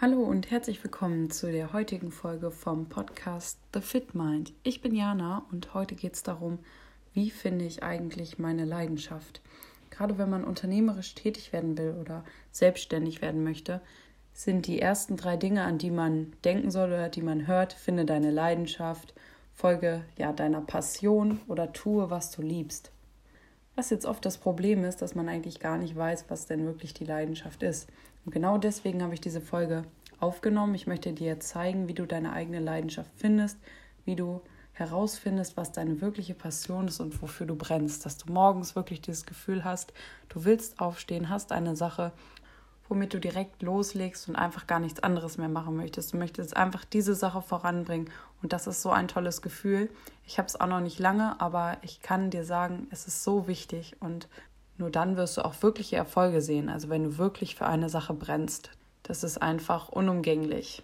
Hallo und herzlich willkommen zu der heutigen Folge vom Podcast The Fit Mind. Ich bin Jana und heute geht es darum, wie finde ich eigentlich meine Leidenschaft. Gerade wenn man unternehmerisch tätig werden will oder selbstständig werden möchte, sind die ersten drei Dinge, an die man denken soll oder die man hört, finde deine Leidenschaft, folge ja deiner Passion oder tue, was du liebst. Was jetzt oft das Problem ist, dass man eigentlich gar nicht weiß, was denn wirklich die Leidenschaft ist. Und genau deswegen habe ich diese Folge aufgenommen. Ich möchte dir zeigen, wie du deine eigene Leidenschaft findest, wie du herausfindest, was deine wirkliche Passion ist und wofür du brennst. Dass du morgens wirklich dieses Gefühl hast, du willst aufstehen, hast eine Sache, womit du direkt loslegst und einfach gar nichts anderes mehr machen möchtest. Du möchtest einfach diese Sache voranbringen und das ist so ein tolles Gefühl. Ich habe es auch noch nicht lange, aber ich kann dir sagen, es ist so wichtig und nur dann wirst du auch wirkliche Erfolge sehen. Also wenn du wirklich für eine Sache brennst, das ist einfach unumgänglich.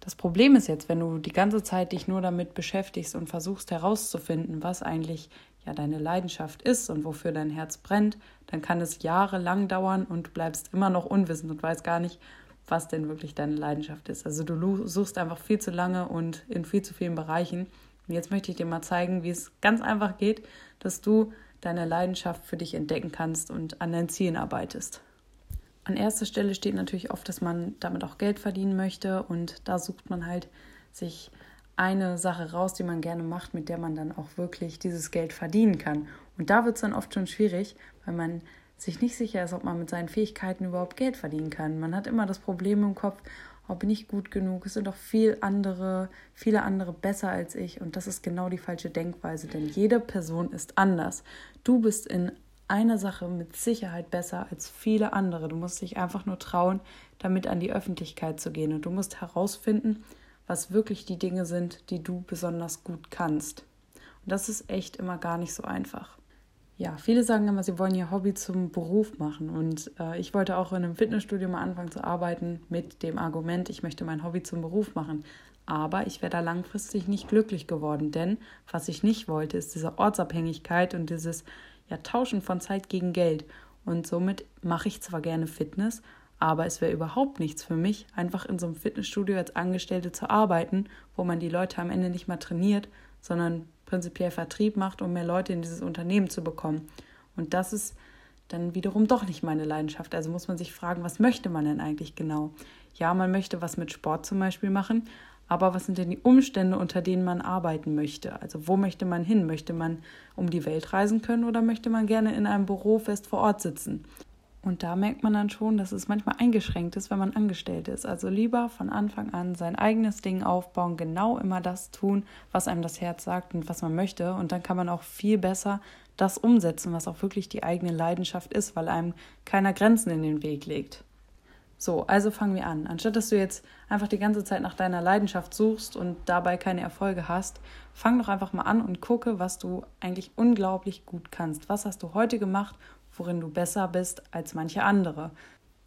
Das Problem ist jetzt, wenn du die ganze Zeit dich nur damit beschäftigst und versuchst herauszufinden, was eigentlich ja deine Leidenschaft ist und wofür dein Herz brennt, dann kann es jahrelang dauern und bleibst immer noch unwissend und weißt gar nicht, was denn wirklich deine Leidenschaft ist. Also du suchst einfach viel zu lange und in viel zu vielen Bereichen. Und jetzt möchte ich dir mal zeigen, wie es ganz einfach geht, dass du deine Leidenschaft für dich entdecken kannst und an deinen Zielen arbeitest. An erster Stelle steht natürlich oft, dass man damit auch Geld verdienen möchte und da sucht man halt sich eine Sache raus, die man gerne macht, mit der man dann auch wirklich dieses Geld verdienen kann. Und da wird es dann oft schon schwierig, weil man sich nicht sicher ist, ob man mit seinen Fähigkeiten überhaupt Geld verdienen kann. Man hat immer das Problem im Kopf, oh, bin ich gut genug? Es sind doch viel andere, viele andere besser als ich. Und das ist genau die falsche Denkweise, denn jede Person ist anders. Du bist in einer Sache mit Sicherheit besser als viele andere. Du musst dich einfach nur trauen, damit an die Öffentlichkeit zu gehen. Und du musst herausfinden, was wirklich die Dinge sind, die du besonders gut kannst. Und das ist echt immer gar nicht so einfach. Ja, viele sagen immer, sie wollen ihr Hobby zum Beruf machen. Und äh, ich wollte auch in einem Fitnessstudio mal anfangen zu arbeiten mit dem Argument, ich möchte mein Hobby zum Beruf machen. Aber ich wäre da langfristig nicht glücklich geworden, denn was ich nicht wollte, ist diese Ortsabhängigkeit und dieses ja, Tauschen von Zeit gegen Geld. Und somit mache ich zwar gerne Fitness, aber es wäre überhaupt nichts für mich, einfach in so einem Fitnessstudio als Angestellte zu arbeiten, wo man die Leute am Ende nicht mal trainiert, sondern prinzipiell Vertrieb macht, um mehr Leute in dieses Unternehmen zu bekommen. Und das ist dann wiederum doch nicht meine Leidenschaft. Also muss man sich fragen, was möchte man denn eigentlich genau? Ja, man möchte was mit Sport zum Beispiel machen, aber was sind denn die Umstände, unter denen man arbeiten möchte? Also wo möchte man hin? Möchte man um die Welt reisen können oder möchte man gerne in einem Büro fest vor Ort sitzen? Und da merkt man dann schon, dass es manchmal eingeschränkt ist, wenn man angestellt ist. Also lieber von Anfang an sein eigenes Ding aufbauen, genau immer das tun, was einem das Herz sagt und was man möchte. Und dann kann man auch viel besser das umsetzen, was auch wirklich die eigene Leidenschaft ist, weil einem keiner Grenzen in den Weg legt. So, also fangen wir an. Anstatt dass du jetzt einfach die ganze Zeit nach deiner Leidenschaft suchst und dabei keine Erfolge hast, fang doch einfach mal an und gucke, was du eigentlich unglaublich gut kannst. Was hast du heute gemacht, worin du besser bist als manche andere.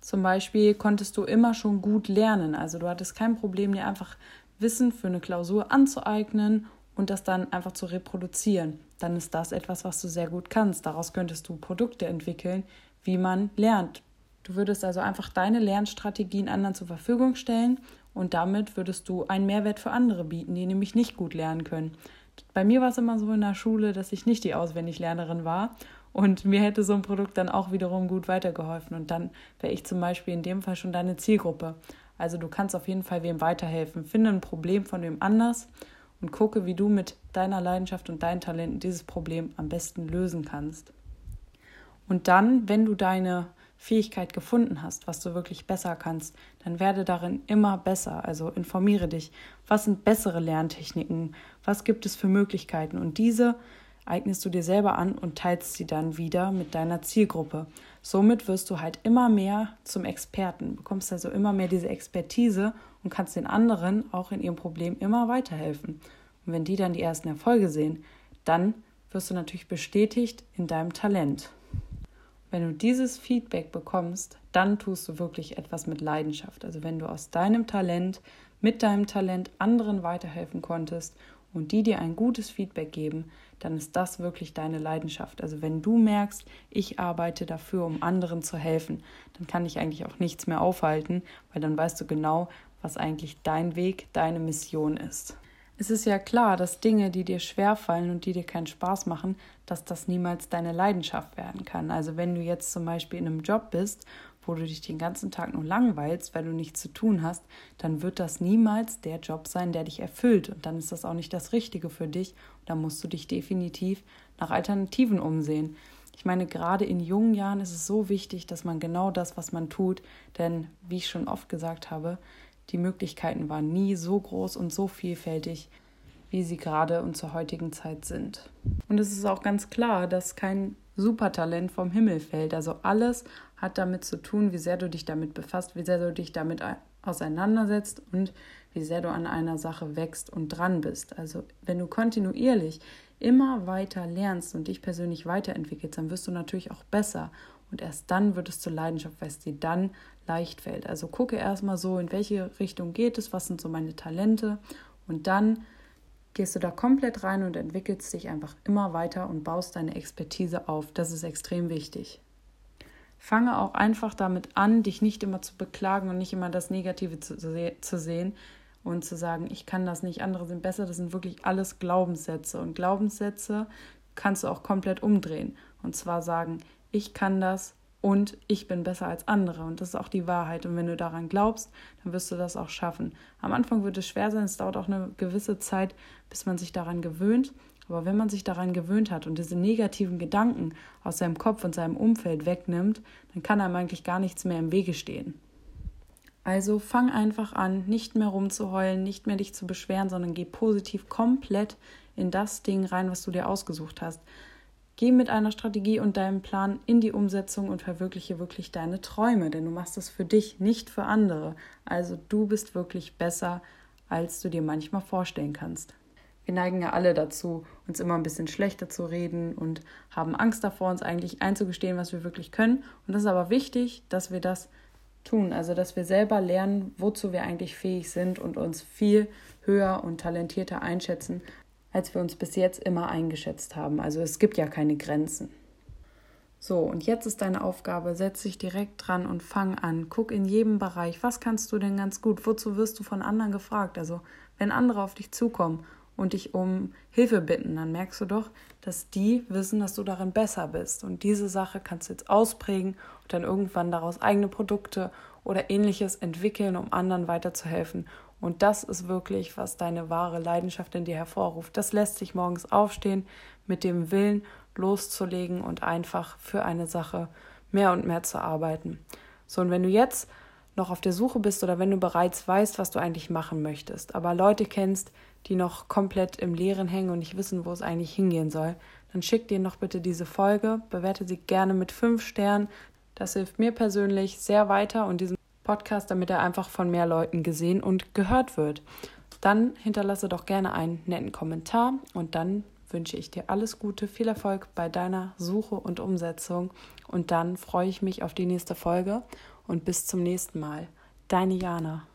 Zum Beispiel konntest du immer schon gut lernen, also du hattest kein Problem, dir einfach Wissen für eine Klausur anzueignen und das dann einfach zu reproduzieren. Dann ist das etwas, was du sehr gut kannst. Daraus könntest du Produkte entwickeln, wie man lernt. Du würdest also einfach deine Lernstrategien anderen zur Verfügung stellen und damit würdest du einen Mehrwert für andere bieten, die nämlich nicht gut lernen können. Bei mir war es immer so in der Schule, dass ich nicht die Auswendiglernerin war und mir hätte so ein Produkt dann auch wiederum gut weitergeholfen. Und dann wäre ich zum Beispiel in dem Fall schon deine Zielgruppe. Also du kannst auf jeden Fall wem weiterhelfen. Finde ein Problem von wem anders und gucke, wie du mit deiner Leidenschaft und deinen Talenten dieses Problem am besten lösen kannst. Und dann, wenn du deine Fähigkeit gefunden hast, was du wirklich besser kannst, dann werde darin immer besser. Also informiere dich, was sind bessere Lerntechniken, was gibt es für Möglichkeiten und diese eignest du dir selber an und teilst sie dann wieder mit deiner Zielgruppe. Somit wirst du halt immer mehr zum Experten, bekommst also immer mehr diese Expertise und kannst den anderen auch in ihrem Problem immer weiterhelfen. Und wenn die dann die ersten Erfolge sehen, dann wirst du natürlich bestätigt in deinem Talent. Wenn du dieses Feedback bekommst, dann tust du wirklich etwas mit Leidenschaft. Also wenn du aus deinem Talent, mit deinem Talent anderen weiterhelfen konntest und die dir ein gutes Feedback geben, dann ist das wirklich deine Leidenschaft. Also wenn du merkst, ich arbeite dafür, um anderen zu helfen, dann kann ich eigentlich auch nichts mehr aufhalten, weil dann weißt du genau, was eigentlich dein Weg, deine Mission ist. Es ist ja klar, dass Dinge, die dir schwerfallen und die dir keinen Spaß machen, dass das niemals deine Leidenschaft werden kann. Also wenn du jetzt zum Beispiel in einem Job bist, wo du dich den ganzen Tag nur langweilst, weil du nichts zu tun hast, dann wird das niemals der Job sein, der dich erfüllt. Und dann ist das auch nicht das Richtige für dich. Und da musst du dich definitiv nach Alternativen umsehen. Ich meine, gerade in jungen Jahren ist es so wichtig, dass man genau das, was man tut, denn wie ich schon oft gesagt habe, die Möglichkeiten waren nie so groß und so vielfältig, wie sie gerade und zur heutigen Zeit sind. Und es ist auch ganz klar, dass kein Supertalent vom Himmel fällt. Also alles hat damit zu tun, wie sehr du dich damit befasst, wie sehr du dich damit auseinandersetzt und wie sehr du an einer Sache wächst und dran bist. Also wenn du kontinuierlich immer weiter lernst und dich persönlich weiterentwickelst, dann wirst du natürlich auch besser. Und erst dann wird es zur Leidenschaft, weil es dir dann leicht fällt. Also gucke erstmal so, in welche Richtung geht es, was sind so meine Talente und dann gehst du da komplett rein und entwickelst dich einfach immer weiter und baust deine Expertise auf. Das ist extrem wichtig. Fange auch einfach damit an, dich nicht immer zu beklagen und nicht immer das Negative zu, zu sehen und zu sagen, ich kann das nicht, andere sind besser. Das sind wirklich alles Glaubenssätze. Und Glaubenssätze kannst du auch komplett umdrehen. Und zwar sagen, ich kann das, und ich bin besser als andere. Und das ist auch die Wahrheit. Und wenn du daran glaubst, dann wirst du das auch schaffen. Am Anfang wird es schwer sein, es dauert auch eine gewisse Zeit, bis man sich daran gewöhnt. Aber wenn man sich daran gewöhnt hat und diese negativen Gedanken aus seinem Kopf und seinem Umfeld wegnimmt, dann kann einem eigentlich gar nichts mehr im Wege stehen. Also fang einfach an, nicht mehr rumzuheulen, nicht mehr dich zu beschweren, sondern geh positiv komplett in das Ding rein, was du dir ausgesucht hast. Geh mit einer Strategie und deinem Plan in die Umsetzung und verwirkliche wirklich deine Träume, denn du machst es für dich, nicht für andere. Also du bist wirklich besser, als du dir manchmal vorstellen kannst. Wir neigen ja alle dazu, uns immer ein bisschen schlechter zu reden und haben Angst davor, uns eigentlich einzugestehen, was wir wirklich können. Und das ist aber wichtig, dass wir das tun, also dass wir selber lernen, wozu wir eigentlich fähig sind und uns viel höher und talentierter einschätzen, als wir uns bis jetzt immer eingeschätzt haben. Also es gibt ja keine Grenzen. So, und jetzt ist deine Aufgabe, setz dich direkt dran und fang an. Guck in jedem Bereich, was kannst du denn ganz gut? Wozu wirst du von anderen gefragt? Also, wenn andere auf dich zukommen und dich um Hilfe bitten, dann merkst du doch, dass die wissen, dass du darin besser bist. Und diese Sache kannst du jetzt ausprägen und dann irgendwann daraus eigene Produkte oder ähnliches entwickeln, um anderen weiterzuhelfen. Und das ist wirklich, was deine wahre Leidenschaft in dir hervorruft. Das lässt sich morgens aufstehen mit dem Willen loszulegen und einfach für eine Sache mehr und mehr zu arbeiten. So, und wenn du jetzt noch auf der Suche bist oder wenn du bereits weißt, was du eigentlich machen möchtest, aber Leute kennst, die noch komplett im Leeren hängen und nicht wissen, wo es eigentlich hingehen soll, dann schick dir noch bitte diese Folge, bewerte sie gerne mit fünf Sternen. Das hilft mir persönlich sehr weiter und diesen Podcast, damit er einfach von mehr Leuten gesehen und gehört wird. Dann hinterlasse doch gerne einen netten Kommentar und dann wünsche ich dir alles Gute, viel Erfolg bei deiner Suche und Umsetzung und dann freue ich mich auf die nächste Folge und bis zum nächsten Mal. Deine Jana.